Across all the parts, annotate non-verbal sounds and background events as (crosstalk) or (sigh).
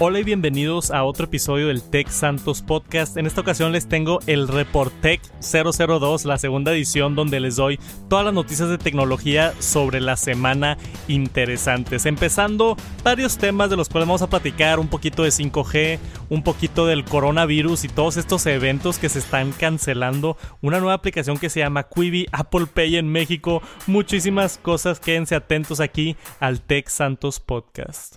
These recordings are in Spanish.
Hola y bienvenidos a otro episodio del Tech Santos Podcast. En esta ocasión les tengo el Reportec 002, la segunda edición donde les doy todas las noticias de tecnología sobre la semana interesantes. Empezando varios temas de los cuales vamos a platicar, un poquito de 5G, un poquito del coronavirus y todos estos eventos que se están cancelando, una nueva aplicación que se llama Quibi, Apple Pay en México, muchísimas cosas. Quédense atentos aquí al Tech Santos Podcast.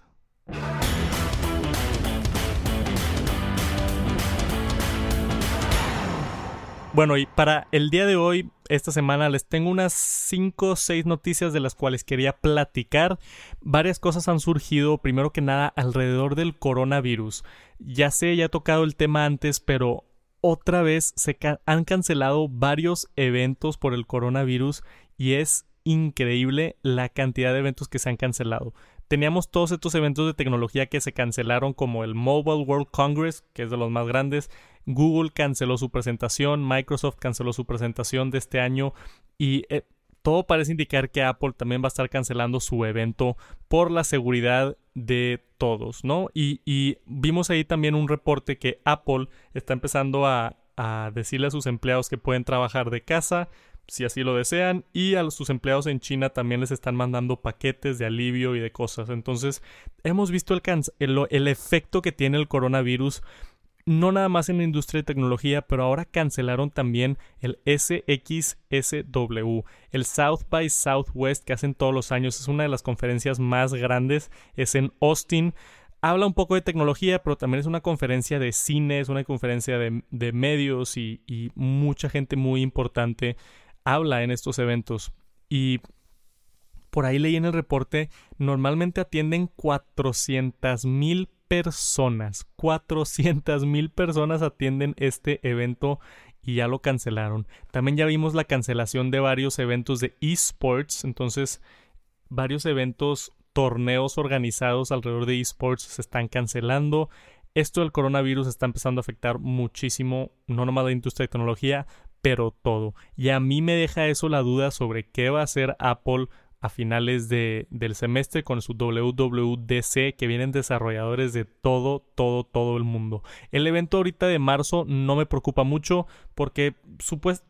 Bueno, y para el día de hoy, esta semana, les tengo unas 5 o 6 noticias de las cuales quería platicar. Varias cosas han surgido, primero que nada, alrededor del coronavirus. Ya sé, ya he tocado el tema antes, pero otra vez se han cancelado varios eventos por el coronavirus y es increíble la cantidad de eventos que se han cancelado teníamos todos estos eventos de tecnología que se cancelaron como el Mobile World Congress, que es de los más grandes, Google canceló su presentación, Microsoft canceló su presentación de este año y eh, todo parece indicar que Apple también va a estar cancelando su evento por la seguridad de todos, ¿no? Y, vimos ahí también un reporte que Apple está empezando a, a decirle a sus empleados que pueden trabajar de casa, si así lo desean, y a sus empleados en China también les están mandando paquetes de alivio y de cosas. Entonces, hemos visto el, el, el efecto que tiene el coronavirus no nada más en la industria de tecnología, pero ahora cancelaron también el SXSW, el South by Southwest que hacen todos los años, es una de las conferencias más grandes, es en Austin. Habla un poco de tecnología, pero también es una conferencia de cine, es una conferencia de, medios y, y mucha gente muy importante habla en estos eventos. Y por ahí leí en el reporte, normalmente atienden 400 mil personas. 400 mil personas atienden este evento y ya lo cancelaron. También ya vimos la cancelación de varios eventos de esports, entonces varios eventos, torneos organizados alrededor de esports se están cancelando. Esto del coronavirus está empezando a afectar muchísimo, no nomás la industria de tecnología, pero todo. Y a mí me deja eso la duda sobre qué va a hacer Apple a finales de, del semestre con su WWDC que vienen desarrolladores de todo, todo, todo el mundo. El evento ahorita de marzo no me preocupa mucho porque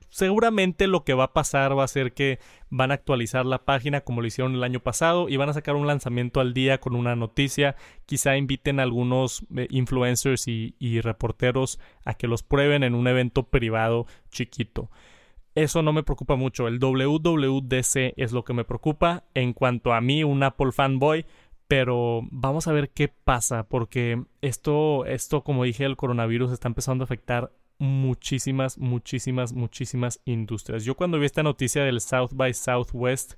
seguramente lo que va a pasar va a ser que van a actualizar la página como lo hicieron el año pasado y van a sacar un lanzamiento al día con una noticia. Quizá inviten a algunos eh, influencers y reporteros a que los prueben en un evento privado chiquito. Eso no me preocupa mucho. El WWDC es lo que me preocupa en cuanto a mí, un Apple fanboy. Pero vamos a ver qué pasa, porque esto, esto, como dije, el coronavirus está empezando a afectar muchísimas, muchísimas, muchísimas industrias. Yo cuando vi esta noticia del South by Southwest,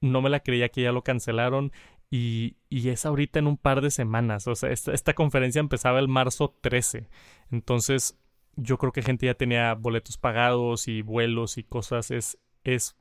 no me la creía que ya lo cancelaron y, y, es ahorita en un par de semanas. O sea, esta, esta, conferencia empezaba el marzo 13. Entonces, yo creo que gente ya tenía boletos pagados y vuelos y cosas. Es, es,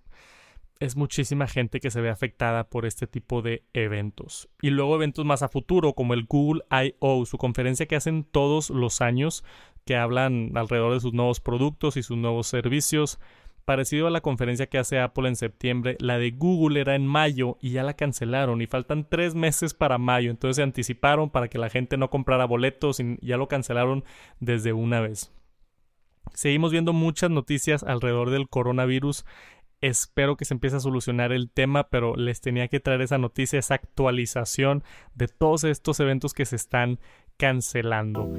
es muchísima gente que se ve afectada por este tipo de eventos. Y luego eventos más a futuro, como el Google I.O., su conferencia que hacen todos los años, que hablan alrededor de sus nuevos productos y sus nuevos servicios. Parecido a la conferencia que hace Apple en septiembre, la de Google era en mayo y ya la cancelaron y faltan tres meses para mayo, entonces se anticiparon para que la gente no comprara boletos y ya lo cancelaron desde una vez. Seguimos viendo muchas noticias alrededor del coronavirus. Espero que se empiece a solucionar el tema, pero les tenía que traer esa noticia, esa actualización de todos estos eventos que se están cancelando.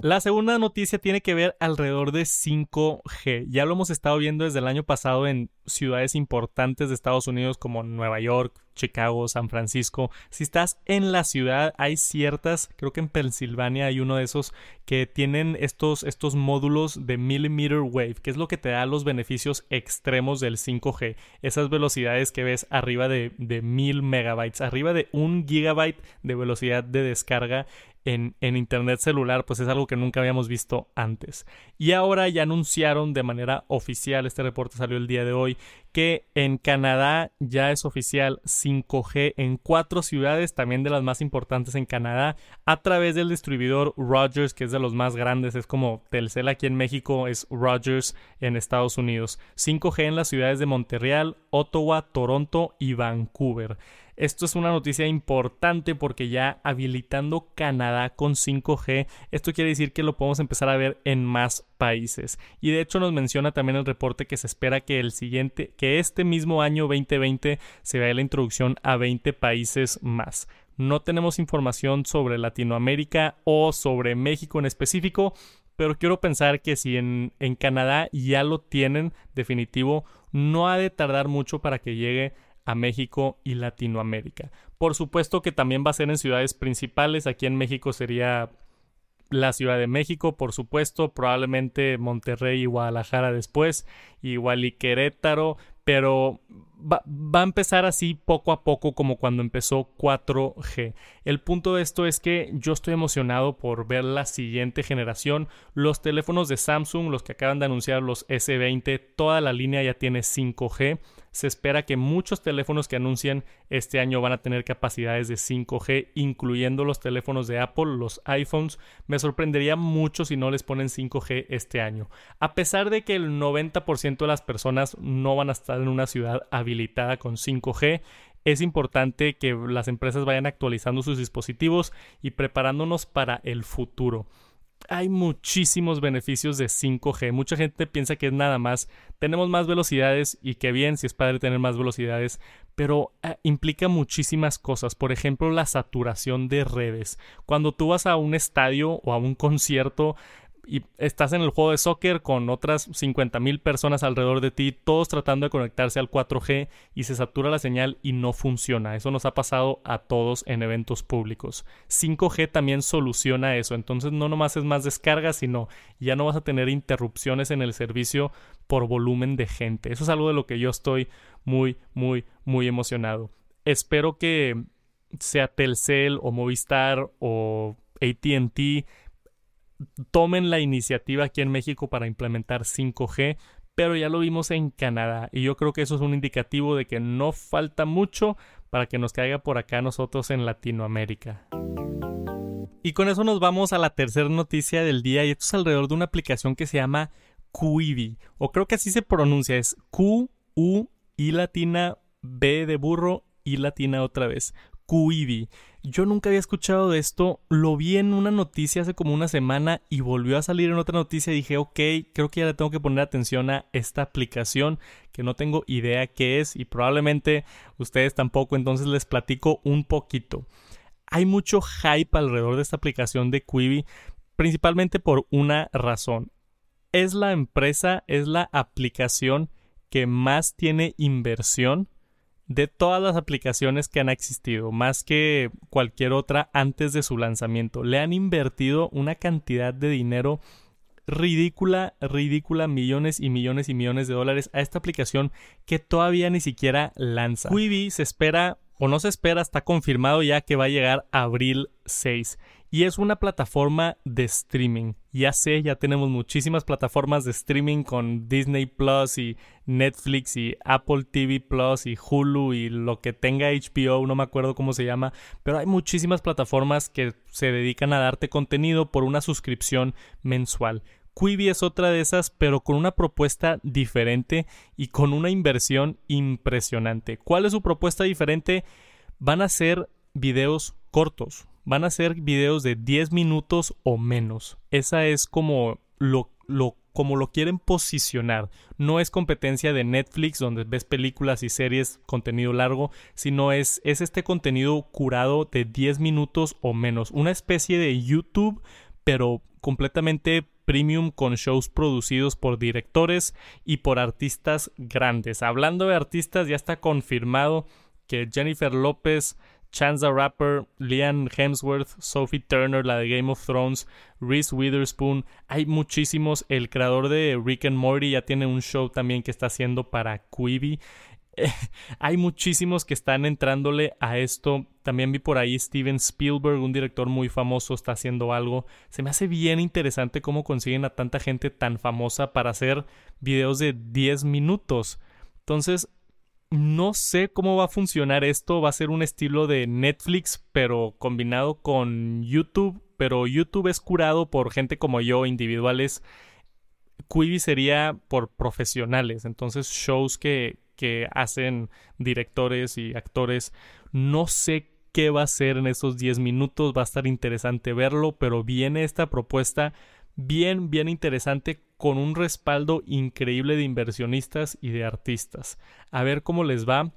La segunda noticia tiene que ver alrededor de 5G. Ya lo hemos estado viendo desde el año pasado en ciudades importantes de Estados Unidos como Nueva York, Chicago, San Francisco. Si estás en la ciudad, hay ciertas, creo que en Pensilvania hay uno de esos que tienen estos, estos módulos de millimeter wave, que es lo que te da los beneficios extremos del 5G. Esas velocidades que ves arriba de, de 1000 megabytes, arriba de un gigabyte de velocidad de descarga en, en, Internet celular, pues es algo que nunca habíamos visto antes. Y ahora ya anunciaron de manera oficial, este reporte salió el día de hoy, que en Canadá ya es oficial 5G en cuatro ciudades, también de las más importantes en Canadá, a través del distribuidor Rogers, que es de los más grandes, es como Telcel aquí en México, es Rogers en Estados Unidos. 5G en las ciudades de Montreal, Ottawa, Toronto y Vancouver. Esto es una noticia importante porque ya habilitando Canadá con 5G, esto quiere decir que lo podemos empezar a ver en más países. Y de hecho nos menciona también el reporte que se espera que el siguiente, que este mismo año 2020 se vea la introducción a 20 países más. No tenemos información sobre Latinoamérica o sobre México en específico, pero quiero pensar que si en, en, Canadá ya lo tienen definitivo, no ha de tardar mucho para que llegue a México y Latinoamérica. Por supuesto que también va a ser en ciudades principales. Aquí en México sería la Ciudad de México, por supuesto, probablemente Monterrey y Guadalajara después, igual y Querétaro, pero va, a empezar así poco a poco como cuando empezó 4G. El punto de esto es que yo estoy emocionado por ver la siguiente generación. Los teléfonos de Samsung, los que acaban de anunciar los S20, toda la línea ya tiene 5G se espera que muchos teléfonos que anuncian este año van a tener capacidades de 5G, incluyendo los teléfonos de Apple, los iPhones. Me sorprendería mucho si no les ponen 5G este año. A pesar de que el 90% de las personas no van a estar en una ciudad habilitada con 5G, es importante que las empresas vayan actualizando sus dispositivos y preparándonos para el futuro hay muchísimos beneficios de 5G. Mucha gente piensa que es nada más. Tenemos más velocidades y qué bien si es padre tener más velocidades, pero eh, implica muchísimas cosas. Por ejemplo, la saturación de redes. Cuando tú vas a un estadio o a un concierto, y estás en el juego de soccer con otras 50.000 personas alrededor de ti, todos tratando de conectarse al 4G y se satura la señal y no funciona. Eso nos ha pasado a todos en eventos públicos. 5G también soluciona eso, entonces no nomás es más descarga, sino ya no vas a tener interrupciones en el servicio por volumen de gente. Eso es algo de lo que yo estoy muy, muy, muy emocionado. Espero que sea Telcel o Movistar o ATT tomen la iniciativa aquí en México para implementar 5G, pero ya lo vimos en Canadá y yo creo que eso es un indicativo de que no falta mucho para que nos caiga por acá nosotros en Latinoamérica. Y con eso nos vamos a la tercera noticia del día y esto es alrededor de una aplicación que se llama Quibi o creo que así se pronuncia, es Q U I latina B de burro y latina otra vez. Quibi. Yo nunca había escuchado de esto, lo vi en una noticia hace como una semana y volvió a salir en otra noticia y dije, ok, creo que ya le tengo que poner atención a esta aplicación que no tengo idea qué es y probablemente ustedes tampoco, entonces les platico un poquito. Hay mucho hype alrededor de esta aplicación de Quibi, principalmente por una razón. Es la empresa, es la aplicación que más tiene inversión de todas las aplicaciones que han existido, más que cualquier otra antes de su lanzamiento. Le han invertido una cantidad de dinero ridícula, ridícula, millones y millones y millones de dólares a esta aplicación que todavía ni siquiera lanza. Quibi se espera o no se espera, está confirmado ya que va a llegar abril 6 y es una plataforma de streaming. Ya sé, ya tenemos muchísimas plataformas de streaming con Disney Plus y Netflix y Apple TV Plus y Hulu y lo que tenga HBO, no me acuerdo cómo se llama, pero hay muchísimas plataformas que se dedican a darte contenido por una suscripción mensual. Quibi es otra de esas, pero con una propuesta diferente y con una inversión impresionante. ¿Cuál es su propuesta diferente? Van a ser videos cortos, van a ser videos de 10 minutos o menos. Esa es como lo, lo, como lo quieren posicionar. No es competencia de Netflix donde ves películas y series, contenido largo, sino es, es este contenido curado de 10 minutos o menos. Una especie de YouTube, pero completamente premium con shows producidos por directores y por artistas grandes. Hablando de artistas, ya está confirmado que Jennifer López Chance the Rapper, Liam Hemsworth, Sophie Turner, la de Game of Thrones, Reese Witherspoon. Hay muchísimos. El creador de Rick and Morty ya tiene un show también que está haciendo para Quibi. (laughs) hay muchísimos que están entrándole a esto. También vi por ahí Steven Spielberg, un director muy famoso, está haciendo algo. Se me hace bien interesante cómo consiguen a tanta gente tan famosa para hacer videos de 10 minutos. Entonces, no sé cómo va a funcionar esto. Va a ser un estilo de Netflix, pero combinado con YouTube. Pero YouTube es curado por gente como yo, individuales. Quibi sería por profesionales. Entonces, shows que, que hacen directores y actores. No sé qué va a ser en esos 10 minutos, va a estar interesante verlo, pero viene esta propuesta bien, bien interesante con un respaldo increíble de inversionistas y de artistas. A ver cómo les va.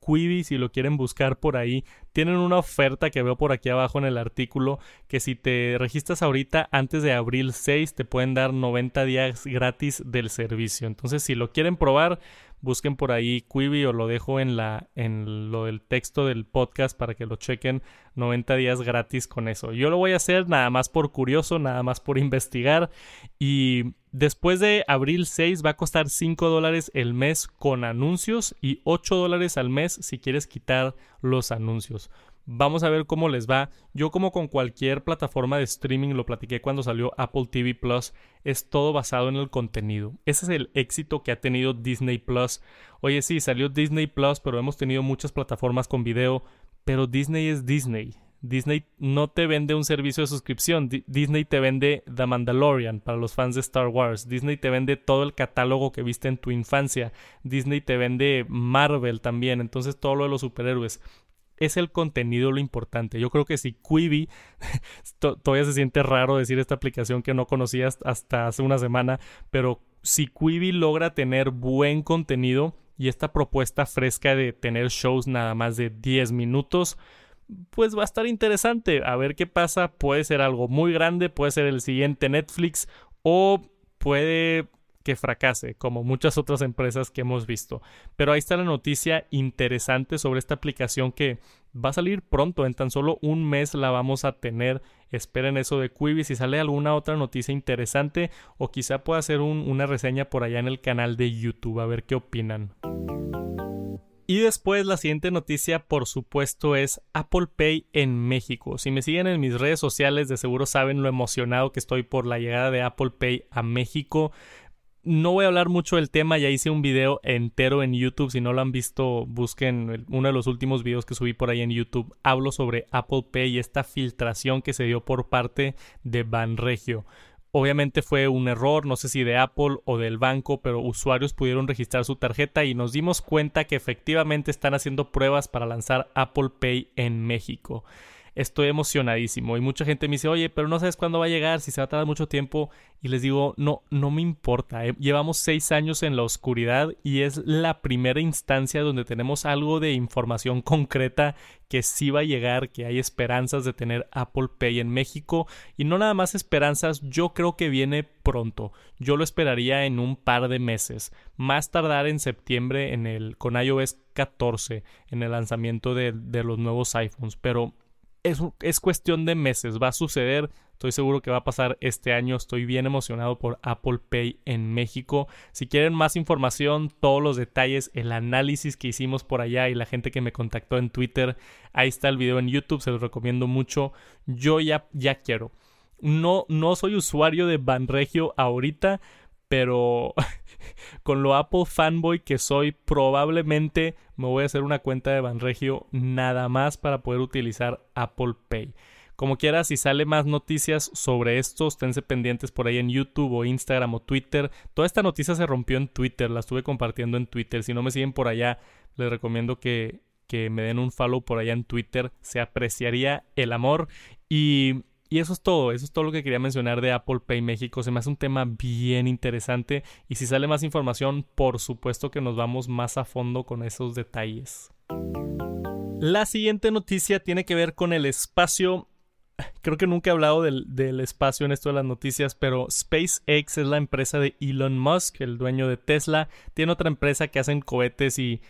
Quibi, si lo quieren buscar por ahí, tienen una oferta que veo por aquí abajo en el artículo que si te registras ahorita antes de abril 6 te pueden dar 90 días gratis del servicio. Entonces, si lo quieren probar, busquen por ahí Quibi o lo dejo en la en lo del texto del podcast para que lo chequen 90 días gratis con eso. Yo lo voy a hacer nada más por curioso, nada más por investigar y después de abril 6 va a costar 5 dólares el mes con anuncios y 8 dólares al mes si quieres quitar los anuncios. Vamos a ver cómo les va. Yo como con cualquier plataforma de streaming, lo platiqué cuando salió Apple TV Plus, es todo basado en el contenido. Ese es el éxito que ha tenido Disney Plus. Oye, sí, salió Disney Plus, pero hemos tenido muchas plataformas con video, pero Disney es Disney. Disney no te vende un servicio de suscripción. Disney te vende The Mandalorian para los fans de Star Wars. Disney te vende todo el catálogo que viste en tu infancia. Disney te vende Marvel también. Entonces todo lo de los superhéroes es el contenido lo importante. Yo creo que si Quibi, (laughs) todavía se siente raro decir esta aplicación que no conocías hasta hace una semana, pero si Quibi logra tener buen contenido y esta propuesta fresca de tener shows nada más de 10 minutos, pues va a estar interesante. A ver qué pasa. Puede ser algo muy grande, puede ser el siguiente Netflix o puede que fracase, como muchas otras empresas que hemos visto. Pero ahí está la noticia interesante sobre esta aplicación que va a salir pronto, en tan solo un mes la vamos a tener. Esperen eso de Quibi, si sale alguna otra noticia interesante o quizá pueda hacer una reseña por allá en el canal de YouTube, a ver qué opinan. Y después la siguiente noticia, por supuesto, es Apple Pay en México. Si me siguen en mis redes sociales, de seguro saben lo emocionado que estoy por la llegada de Apple Pay a México. No voy a hablar mucho del tema, ya hice un video entero en YouTube, si no lo han visto busquen uno de los últimos videos que subí por ahí en YouTube. Hablo sobre Apple Pay y esta filtración que se dio por parte de Banregio. Obviamente fue un error, no sé si de Apple o del banco, pero usuarios pudieron registrar su tarjeta y nos dimos cuenta que efectivamente están haciendo pruebas para lanzar Apple Pay en México estoy emocionadísimo. Y mucha gente me dice, oye, pero no sabes cuándo va a llegar, si se va a tardar mucho tiempo. Y les digo, no, no me importa. ¿eh? Llevamos seis años en la oscuridad y es la primera instancia donde tenemos algo de información concreta que sí va a llegar, que hay esperanzas de tener Apple Pay en México. Y no nada más esperanzas, yo creo que viene pronto. Yo lo esperaría en un par de meses. Más tardar en septiembre en el, con iOS 14, en el lanzamiento de, de los nuevos iPhones. Pero es, cuestión de meses, va a suceder, estoy seguro que va a pasar este año, estoy bien emocionado por Apple Pay en México. Si quieren más información, todos los detalles, el análisis que hicimos por allá y la gente que me contactó en Twitter, ahí está el video en YouTube, se los recomiendo mucho. Yo ya, ya quiero. No, no soy usuario de Banregio ahorita, pero (laughs) con lo Apple fanboy que soy, probablemente me voy a hacer una cuenta de Banregio nada más para poder utilizar Apple Pay. Como quiera, si sale más noticias sobre esto, esténse pendientes por ahí en YouTube o Instagram o Twitter. Toda esta noticia se rompió en Twitter, la estuve compartiendo en Twitter. Si no me siguen por allá, les recomiendo que, que me den un follow por allá en Twitter. Se apreciaría el amor. Y y eso es todo, eso es todo lo que quería mencionar de Apple Pay México. Se me hace un tema bien interesante y si sale más información, por supuesto que nos vamos más a fondo con esos detalles. La siguiente noticia tiene que ver con el espacio. Creo que nunca he hablado del, espacio en esto de las noticias, pero SpaceX es la empresa de Elon Musk, el dueño de Tesla. Tiene otra empresa que hacen cohetes y,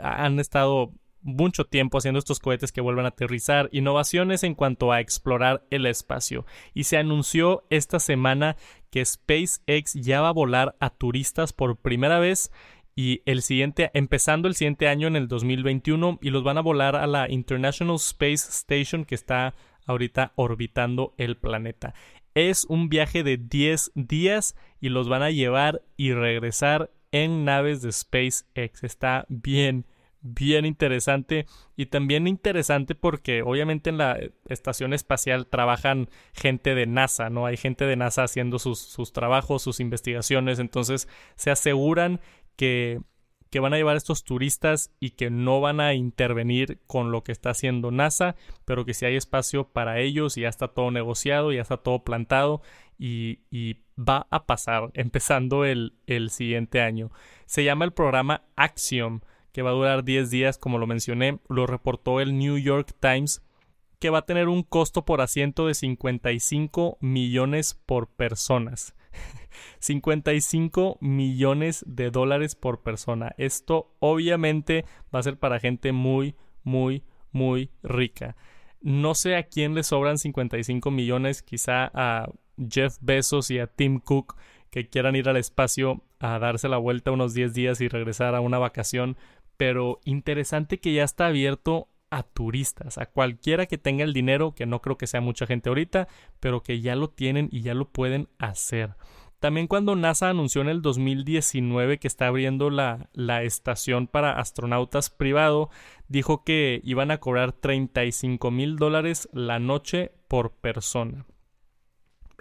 han estado mucho tiempo haciendo estos cohetes que vuelvan a aterrizar, innovaciones en cuanto a explorar el espacio. Y se anunció esta semana que SpaceX ya va a volar a turistas por primera vez y el siguiente, empezando el siguiente año en el 2021 y los van a volar a la International Space Station que está ahorita orbitando el planeta. Es un viaje de 10 días y los van a llevar y regresar en naves de SpaceX. Está bien, bien interesante y también interesante porque obviamente en la estación espacial trabajan gente de NASA, ¿no? Hay gente de NASA haciendo sus, sus trabajos, sus investigaciones, entonces se aseguran que que van a llevar estos turistas y que no van a intervenir con lo que está haciendo NASA, pero que si hay espacio para ellos y ya está todo negociado, ya está todo plantado y, va a pasar empezando el, el siguiente año. Se llama el programa Axiom, que va a durar 10 días, como lo mencioné, lo reportó el New York Times que va a tener un costo por asiento de 55 millones por personas. (laughs) 55 millones de dólares por persona. Esto obviamente va a ser para gente muy, muy, muy rica. No sé a quién le sobran 55 millones, quizá a Jeff Bezos y a Tim Cook que quieran ir al espacio a darse la vuelta unos 10 días y regresar a una vacación, pero interesante que ya está abierto a turistas, a cualquiera que tenga el dinero, que no creo que sea mucha gente ahorita, pero que ya lo tienen y ya lo pueden hacer. También cuando NASA anunció en el 2019 que está abriendo la, la estación para astronautas privado, dijo que iban a cobrar 35 mil dólares la noche por persona.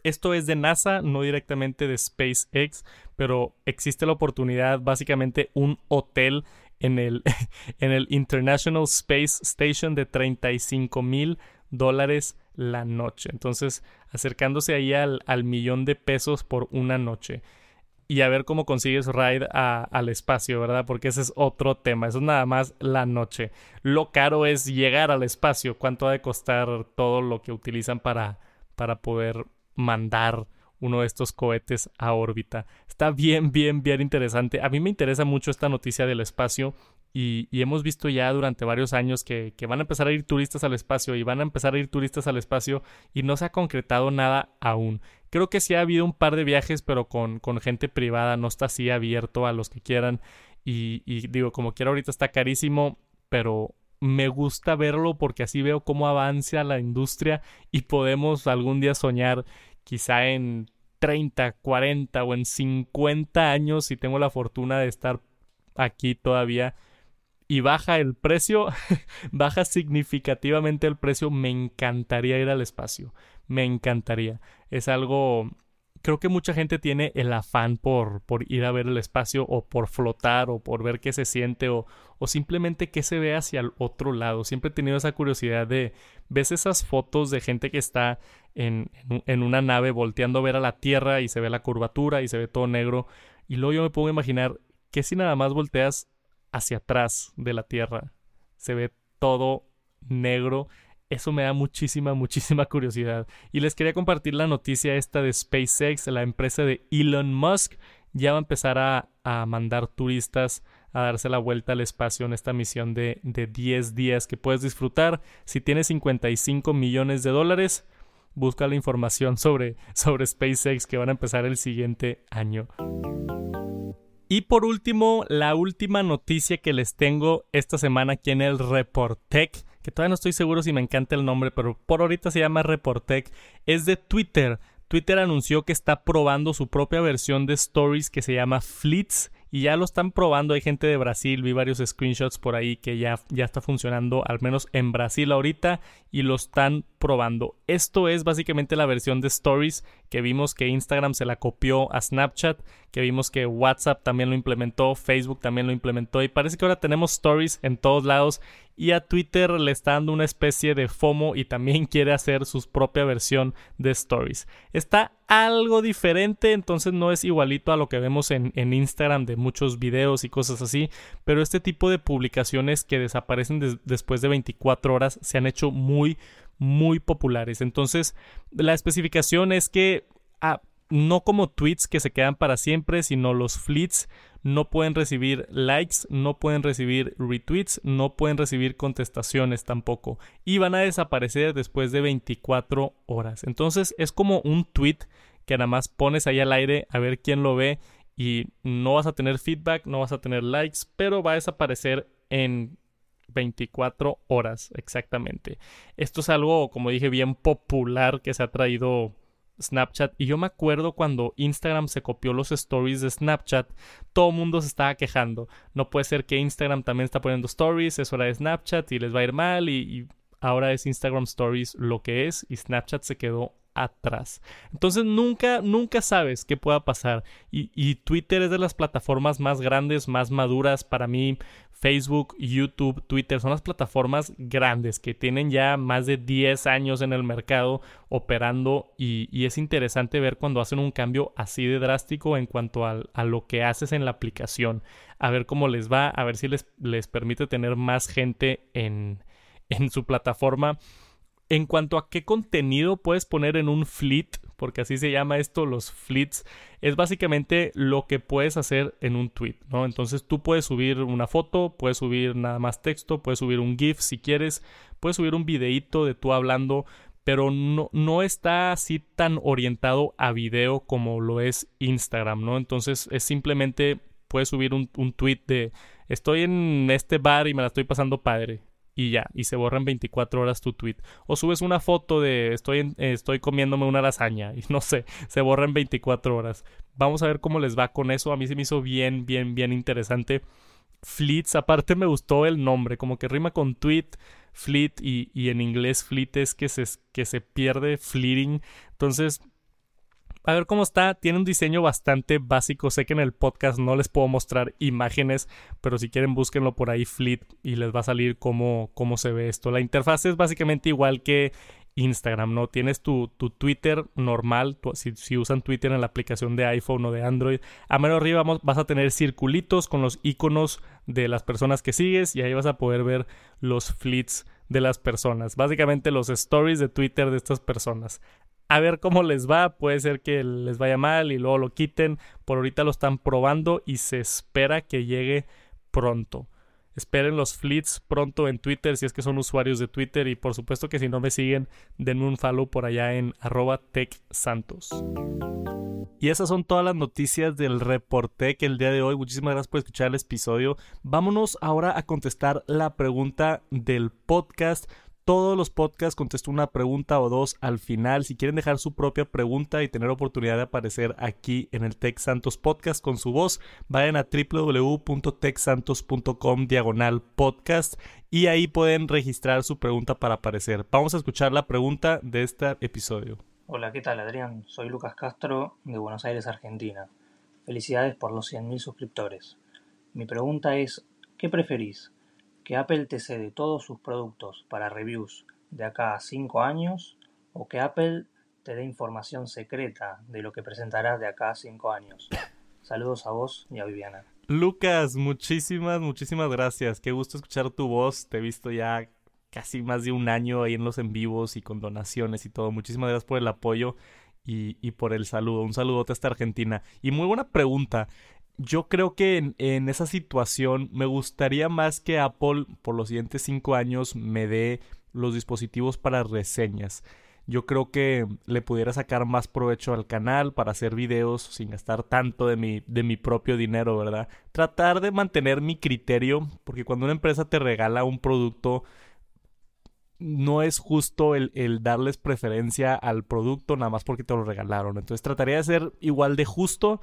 Esto es de NASA, no directamente de SpaceX, pero existe la oportunidad, básicamente un hotel en el, (laughs) en el International Space Station de 35 mil dólares la noche. Entonces, acercándose ahí al, al, millón de pesos por una noche. Y a ver cómo consigues ride al espacio, ¿verdad? Porque ese es otro tema. Eso es nada más la noche. Lo caro es llegar al espacio. ¿Cuánto ha de costar todo lo que utilizan para, para poder mandar uno de estos cohetes a órbita? Está bien, bien, bien interesante. A mí me interesa mucho esta noticia del espacio y, hemos visto ya durante varios años que, van a empezar a ir turistas al espacio y van a empezar a ir turistas al espacio y no se ha concretado nada aún. Creo que sí ha habido un par de viajes, pero con, con gente privada, no está así abierto a los que quieran. Y, y digo, como quiera ahorita está carísimo, pero me gusta verlo porque así veo cómo avanza la industria y podemos algún día soñar quizá en 30, 40 o en 50 años si tengo la fortuna de estar aquí todavía y baja el precio, (laughs) baja significativamente el precio, me encantaría ir al espacio, me encantaría. Es algo, creo que mucha gente tiene el afán por, por ir a ver el espacio o por flotar o por ver qué se siente o, o simplemente qué se ve hacia el otro lado. Siempre he tenido esa curiosidad de, ves esas fotos de gente que está en, en una nave volteando a ver a la Tierra y se ve la curvatura y se ve todo negro. Y luego yo me a imaginar que si nada más volteas hacia atrás de la Tierra. Se ve todo negro. Eso me da muchísima, muchísima curiosidad. Y les quería compartir la noticia esta de SpaceX, la empresa de Elon Musk. Ya va a empezar a, mandar turistas a darse la vuelta al espacio en esta misión de, de 10 días que puedes disfrutar. Si tienes 55 millones de dólares, busca la información sobre, sobre SpaceX que van a empezar el siguiente año. Y por último, la última noticia que les tengo esta semana aquí en el Reportec, que todavía no estoy seguro si me encanta el nombre, pero por ahorita se llama Reportec, es de Twitter. Twitter anunció que está probando su propia versión de Stories que se llama Fleets y ya lo están probando. Hay gente de Brasil, vi varios screenshots por ahí que ya, ya está funcionando, al menos en Brasil ahorita, y lo están probando. Esto es básicamente la versión de Stories que vimos que Instagram se la copió a Snapchat, que vimos que WhatsApp también lo implementó, Facebook también lo implementó, y parece que ahora tenemos Stories en todos lados y a Twitter le está dando una especie de FOMO y también (laughs) quiere hacer su propia versión de Stories. Está algo diferente, entonces no es igualito a lo que vemos en, Instagram de muchos videos y cosas así, pero este tipo de publicaciones que desaparecen después de 24 horas se han hecho muy, muy populares. Entonces, la especificación es que... Ah, no como tweets que se quedan para siempre, sino los fleets no pueden recibir likes, no pueden recibir retweets, no pueden recibir contestaciones tampoco y van a desaparecer después de 24 horas. Entonces es como un tweet que nada más pones ahí al aire a ver quién lo ve y no vas a tener feedback, no vas a tener likes, pero va a desaparecer en 24 horas exactamente. Esto es algo, como dije, bien popular que se ha traído Snapchat. Y yo me acuerdo cuando Instagram se copió los stories de Snapchat, todo el mundo se estaba quejando. No puede ser que Instagram también está poniendo stories, es hora de Snapchat y les va a ir mal. Y, ahora es Instagram Stories lo que es y Snapchat se quedó atrás. Entonces nunca, nunca sabes qué pueda pasar. Y, Twitter es de las plataformas más grandes, más maduras para mí. Facebook, YouTube, Twitter son las plataformas grandes que tienen ya más de 10 años en el mercado operando y, y es interesante ver cuando hacen un cambio así de drástico en cuanto a, a, lo que haces en la aplicación. A ver cómo les va, a ver si les, les permite tener más gente en, en su plataforma en cuanto a qué contenido puedes poner en un fleet, porque así se llama esto, los fleets, es básicamente lo que puedes hacer en un tweet, ¿no? Entonces tú puedes subir una foto, puedes subir nada más texto, puedes subir un GIF si quieres, puedes subir un videíto de tú hablando, pero no, no está así tan orientado a video como lo es Instagram, ¿no? Entonces es simplemente, puedes subir un, un tweet de estoy en este bar y me la estoy pasando padre y ya, y se borra en 24 horas tu tweet. O subes una foto de estoy, estoy comiéndome una lasaña y (laughs) no sé, se borra en 24 horas. Vamos a ver cómo les va con eso. A mí se me hizo bien, bien, bien interesante. Fleets, aparte me gustó el nombre, como que rima con tweet, fleet y, y en inglés fleet es que se, que se pierde, fleeting. Entonces a ver cómo está. Tiene un diseño bastante básico. Sé que en el podcast no les puedo mostrar imágenes, pero si quieren búsquenlo por ahí, Fleet, y les va a salir cómo, cómo se ve esto. La interfaz es básicamente igual que Instagram, ¿no? Tienes tu, tu Twitter normal, si, usan Twitter en la aplicación de iPhone o de Android, a menos arriba vas a tener circulitos con los iconos de las personas que sigues y ahí vas a poder ver los fleets de las personas, básicamente los stories de Twitter de estas personas a ver cómo les va. Puede ser que les vaya mal y luego lo quiten. Por ahorita lo están probando y se espera que llegue pronto. Esperen los fleets pronto en Twitter si es que son usuarios de Twitter y por supuesto que si no me siguen denme un follow por allá en arroba techsantos. Y esas son todas las noticias del Reportec el día de hoy. Muchísimas gracias por escuchar el episodio. Vámonos ahora a contestar la pregunta del podcast todos los podcasts contesto una pregunta o dos al final. Si quieren dejar su propia pregunta y tener oportunidad de aparecer aquí en el Tech Santos Podcast con su voz, vayan a www.techsantos.com diagonal podcast y ahí pueden registrar su pregunta para aparecer. Vamos a escuchar la pregunta de este episodio. Hola, ¿qué tal Adrián? Soy Lucas Castro de Buenos Aires, Argentina. Felicidades por los 100.000 suscriptores. Mi pregunta es, ¿qué preferís? Que Apple te cede todos sus productos para reviews de acá a 5 años o que Apple te dé información secreta de lo que presentarás de acá a 5 años. Saludos a vos y a Viviana. Lucas, muchísimas, muchísimas gracias. Qué gusto escuchar tu voz. Te he visto ya casi más de un año ahí en los en vivos y con donaciones y todo. Muchísimas gracias por el apoyo y, y por el saludo. Un saludote hasta Argentina. Y muy buena pregunta yo creo que en, esa situación me gustaría más que Apple por los siguientes cinco años me dé los dispositivos para reseñas. Yo creo que le pudiera sacar más provecho al canal para hacer videos sin gastar tanto de mi, de mi propio dinero, ¿verdad? Tratar de mantener mi criterio, porque cuando una empresa te regala un producto, no es justo el, el, darles preferencia al producto nada más porque te lo regalaron. Entonces trataría de ser igual de justo,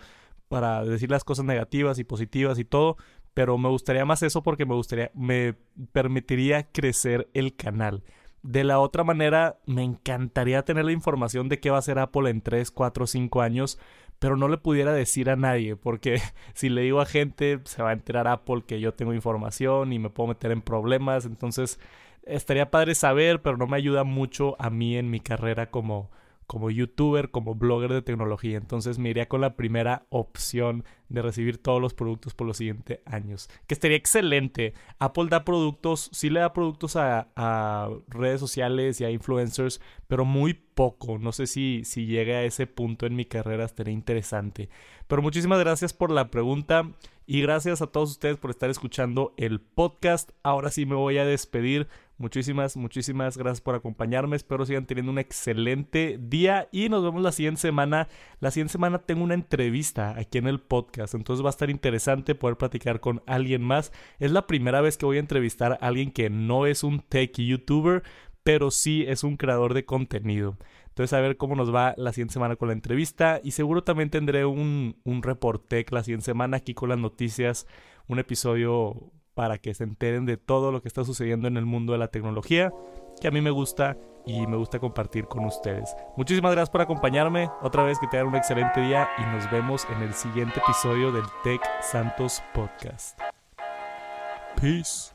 para decir las cosas negativas y positivas y todo, pero me gustaría más eso porque me gustaría, me permitiría crecer el canal. De la otra manera, me encantaría tener la información de qué va a hacer Apple en 3, 4, 5 años, pero no le pudiera decir a nadie, porque (laughs) si le digo a gente, se va a enterar Apple que yo tengo información y me puedo meter en problemas, entonces estaría padre saber, pero no me ayuda mucho a mí en mi carrera como, como youtuber, como blogger de tecnología. Entonces me iría con la primera opción de recibir todos los productos por los siguientes años. Que estaría excelente. Apple da productos, sí le da productos a, a redes sociales y a influencers, pero muy poco. No sé si, si llegue a ese punto en mi carrera, estaría interesante. Pero muchísimas gracias por la pregunta y gracias a todos ustedes por estar escuchando el podcast. Ahora sí me voy a despedir. Muchísimas, muchísimas gracias por acompañarme. Espero sigan teniendo un excelente día y nos vemos la siguiente semana. La siguiente semana tengo una entrevista aquí en el podcast, entonces va a estar interesante poder platicar con alguien más. Es la primera vez que voy a entrevistar a alguien que no es un tech youtuber, pero sí es un creador de contenido. Entonces, a ver cómo nos va la siguiente semana con la entrevista. Y seguro también tendré un, un reportec la siguiente semana aquí con las noticias. Un episodio para que se enteren de todo lo que está sucediendo en el mundo de la tecnología, que a mí me gusta y me gusta compartir con ustedes. Muchísimas gracias por acompañarme. Otra vez que tengan un excelente día y nos vemos en el siguiente episodio del Tech Santos Podcast. Peace.